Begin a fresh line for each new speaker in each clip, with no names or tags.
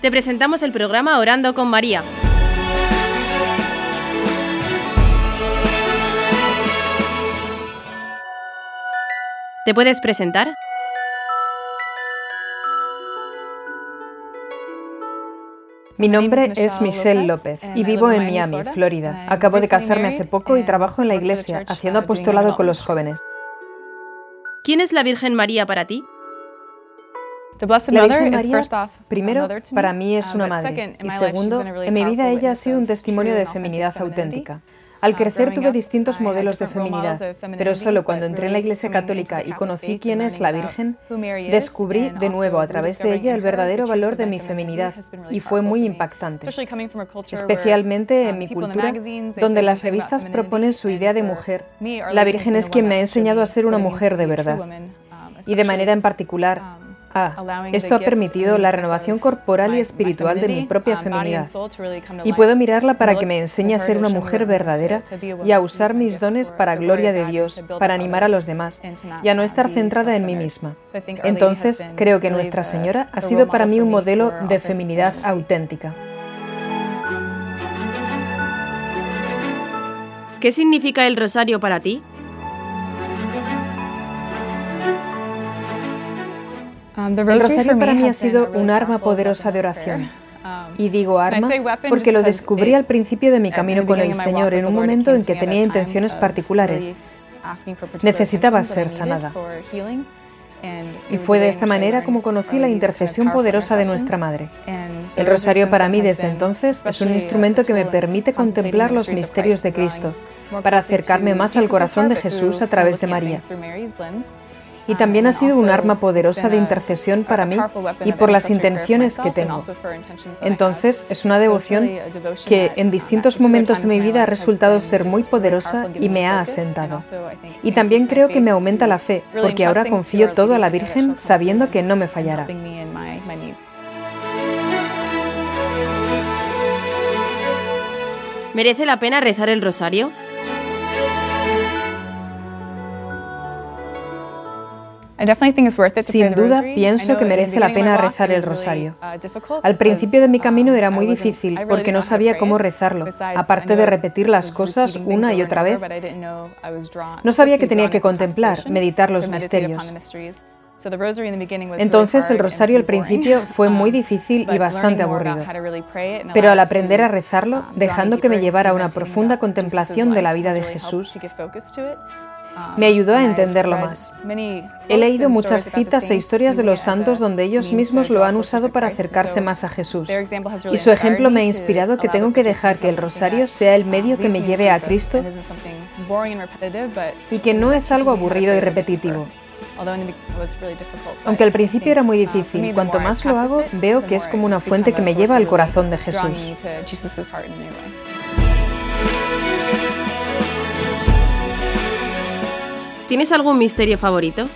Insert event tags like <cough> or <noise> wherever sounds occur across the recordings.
te presentamos el programa Orando con María. ¿Te puedes presentar?
Mi nombre es Michelle López y vivo en Miami, Florida. Acabo de casarme hace poco y trabajo en la iglesia haciendo apostolado con los jóvenes.
¿Quién es la Virgen María para ti?
La Virgen María, primero, para mí es una madre. y segundo, en mi vida ella ha sido un testimonio de feminidad auténtica. Al crecer tuve distintos modelos de feminidad, pero solo cuando entré en la Iglesia Católica y conocí quién es la Virgen, descubrí de nuevo a través de ella el verdadero valor de mi feminidad y fue muy impactante, especialmente en mi cultura, donde las revistas proponen su idea de mujer. La Virgen es quien me ha enseñado a ser una mujer de verdad y de manera en particular Ah, esto ha permitido la renovación corporal y espiritual de mi propia feminidad. Y puedo mirarla para que me enseñe a ser una mujer verdadera y a usar mis dones para gloria de Dios, para animar a los demás y a no estar centrada en mí misma. Entonces, creo que Nuestra Señora ha sido para mí un modelo de feminidad auténtica.
¿Qué significa el rosario para ti?
El rosario para mí ha sido un arma poderosa de oración. Um, y digo arma porque lo descubrí al principio de mi camino con el Señor en un momento en que tenía intenciones particulares. Necesitaba ser sanada. Y fue de esta manera como conocí la intercesión poderosa de nuestra Madre. El rosario para mí desde entonces es un instrumento que me permite contemplar los misterios de Cristo, para acercarme más al corazón de Jesús a través de María y también ha sido un arma poderosa de intercesión para mí y por las intenciones que tengo. Entonces, es una devoción que en distintos momentos de mi vida ha resultado ser muy poderosa y me ha asentado. Y también creo que me aumenta la fe, porque ahora confío todo a la Virgen sabiendo que no me fallará.
¿Merece la pena rezar el rosario?
Sin duda, pienso que merece la pena rezar el rosario. Uh, Al principio de mi camino era muy difícil porque no sabía cómo rezarlo, aparte de repetir las cosas una y otra vez. No sabía que tenía que contemplar, meditar los misterios. Entonces el rosario al principio fue <laughs> muy um, difícil y bastante aburrido. Pero al aprender a rezarlo, um, dejando que me llevara a una profunda contemplación de la vida de Jesús, me ayudó a entenderlo más. He leído muchas citas e historias de los santos donde ellos mismos lo han usado para acercarse más a Jesús. Y su ejemplo me ha inspirado que tengo que dejar que el rosario sea el medio que me lleve a Cristo y que no es algo aburrido y repetitivo. Aunque al principio era muy difícil, cuanto más lo hago, veo que es como una fuente que me lleva al corazón de Jesús.
¿Tienes algún misterio favorito?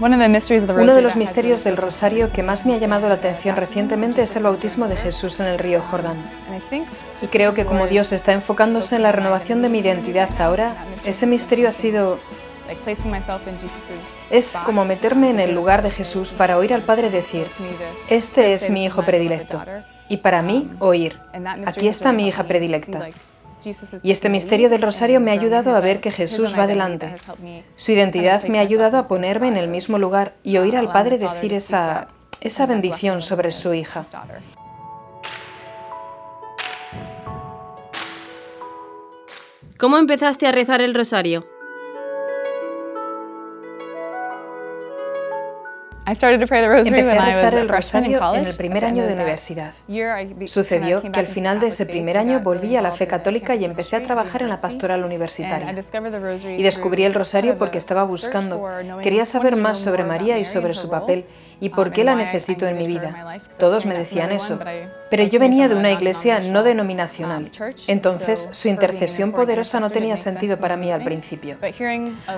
Uno de los misterios del rosario que más me ha llamado la atención recientemente es el bautismo de Jesús en el río Jordán. Y creo que como Dios está enfocándose en la renovación de mi identidad ahora, ese misterio ha sido... Es como meterme en el lugar de Jesús para oír al Padre decir, este es mi hijo predilecto. Y para mí, oír, aquí está mi hija predilecta. Y este misterio del rosario me ha ayudado a ver que Jesús va delante. Su identidad me ha ayudado a ponerme en el mismo lugar y oír al Padre decir esa, esa bendición sobre su hija.
¿Cómo empezaste a rezar el rosario?
Empecé a rezar el rosario en el primer año de universidad. Sucedió que al final de ese primer año volví a la fe católica y empecé a trabajar en la pastoral universitaria. Y descubrí el rosario porque estaba buscando, quería saber más sobre María y sobre su papel y por qué la necesito en mi vida. Todos me decían eso, Pero yo venía de una iglesia no denominacional, entonces su intercesión poderosa no tenía sentido para mí al principio.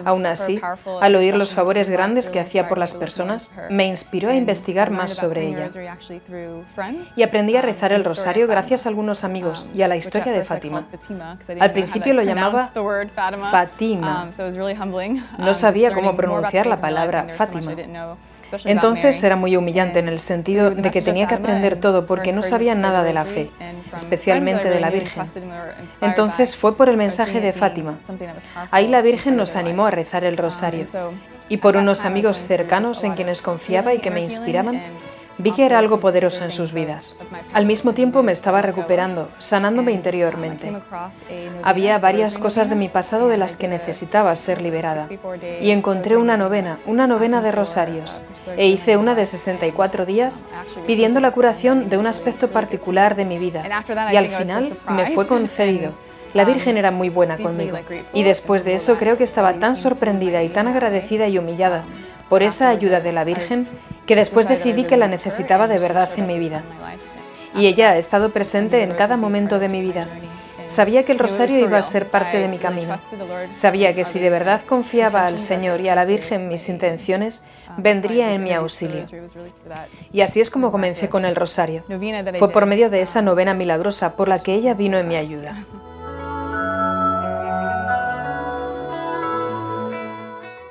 Aún así, al oír los favores grandes que hacía por las personas, me inspiró a investigar más sobre ella. Y aprendí a rezar el rosario gracias a algunos amigos y a la historia de Fátima. Al principio lo llamaba Fatima. No sabía cómo pronunciar la palabra Fátima. Entonces era muy humillante en el sentido de que tenía que aprender todo porque no sabía nada de la fe, especialmente de la Virgen. Entonces fue por el mensaje de Fátima. Ahí la Virgen nos animó a rezar el rosario. Y por unos amigos cercanos en quienes confiaba y que me inspiraban, Vi que era algo poderoso en sus vidas. Al mismo tiempo me estaba recuperando, sanándome interiormente. Había varias cosas de mi pasado de las que necesitaba ser liberada. Y encontré una novena, una novena de rosarios. E hice una de 64 días pidiendo la curación de un aspecto particular de mi vida. Y al final me fue concedido. La Virgen era muy buena conmigo. Y después de eso creo que estaba tan sorprendida y tan agradecida y humillada por esa ayuda de la Virgen que después decidí que la necesitaba de verdad en mi vida. Y ella ha estado presente en cada momento de mi vida. Sabía que el rosario iba a ser parte de mi camino. Sabía que si de verdad confiaba al Señor y a la Virgen mis intenciones, vendría en mi auxilio. Y así es como comencé con el rosario. Fue por medio de esa novena milagrosa por la que ella vino en mi ayuda.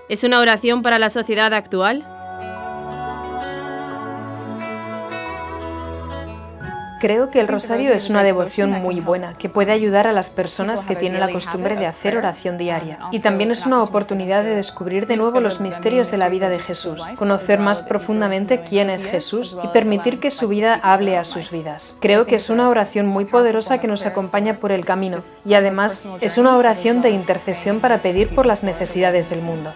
¿Es una oración para la sociedad actual?
Creo que el rosario es una devoción muy buena que puede ayudar a las personas que tienen la costumbre de hacer oración diaria. Y también es una oportunidad de descubrir de nuevo los misterios de la vida de Jesús, conocer más profundamente quién es Jesús y permitir que su vida hable a sus vidas. Creo que es una oración muy poderosa que nos acompaña por el camino y además es una oración de intercesión para pedir por las necesidades del mundo.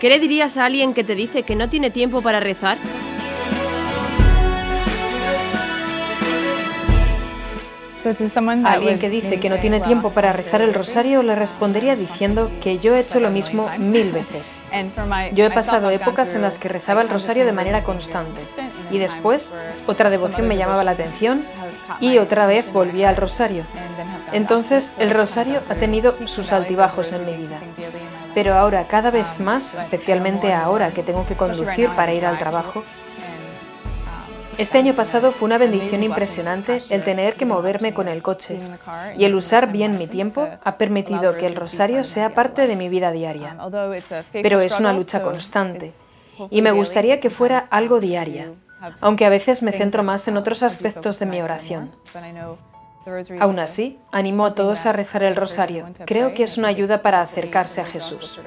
¿Qué le dirías a alguien que te dice que no tiene tiempo para rezar?
A alguien que dice que no tiene tiempo para rezar el rosario le respondería diciendo que yo he hecho lo mismo mil veces. Yo he pasado épocas en las que rezaba el rosario de manera constante y después otra devoción me llamaba la atención y otra vez volvía al rosario. Entonces el rosario ha tenido sus altibajos en mi vida. Pero ahora, cada vez más, especialmente ahora que tengo que conducir para ir al trabajo, este año pasado fue una bendición impresionante el tener que moverme con el coche y el usar bien mi tiempo ha permitido que el rosario sea parte de mi vida diaria. Pero es una lucha constante y me gustaría que fuera algo diaria, aunque a veces me centro más en otros aspectos de mi oración. Aún así, animo a todos a rezar el rosario. Creo que es una ayuda para acercarse a Jesús.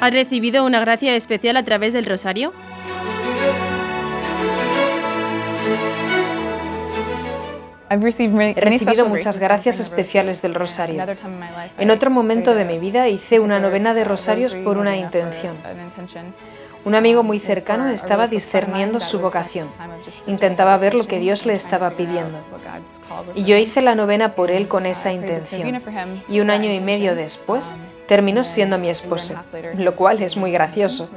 ¿Has recibido una gracia especial a través del rosario?
He recibido muchas gracias especiales del rosario. En otro momento de mi vida hice una novena de rosarios por una intención. Un amigo muy cercano estaba discerniendo su vocación. Intentaba ver lo que Dios le estaba pidiendo. Y yo hice la novena por él con esa intención. Y un año y medio después terminó siendo mi esposo, lo cual es muy gracioso.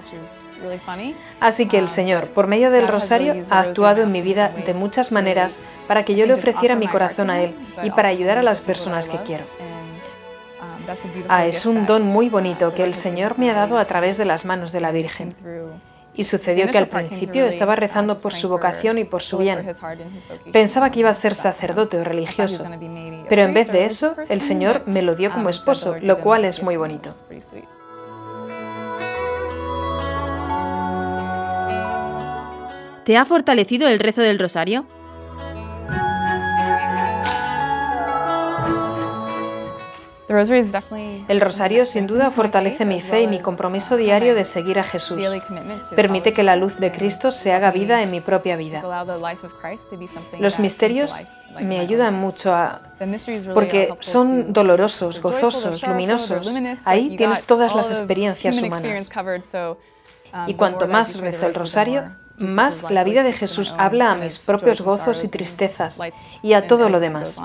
Así que el Señor, por medio del rosario, ha actuado en mi vida de muchas maneras para que yo le ofreciera mi corazón a Él y para ayudar a las personas que quiero. Ah, es un don muy bonito que el Señor me ha dado a través de las manos de la Virgen. Y sucedió que al principio estaba rezando por su vocación y por su bien. Pensaba que iba a ser sacerdote o religioso, pero en vez de eso, el Señor me lo dio como esposo, lo cual es muy bonito.
¿Te ha fortalecido el rezo del rosario?
El rosario sin duda fortalece mi fe y mi compromiso diario de seguir a Jesús. Permite que la luz de Cristo se haga vida en mi propia vida. Los misterios me ayudan mucho a... porque son dolorosos, gozosos, luminosos. Ahí tienes todas las experiencias humanas. Y cuanto más rezo el rosario, más la vida de Jesús habla a mis propios gozos y tristezas y a todo lo demás.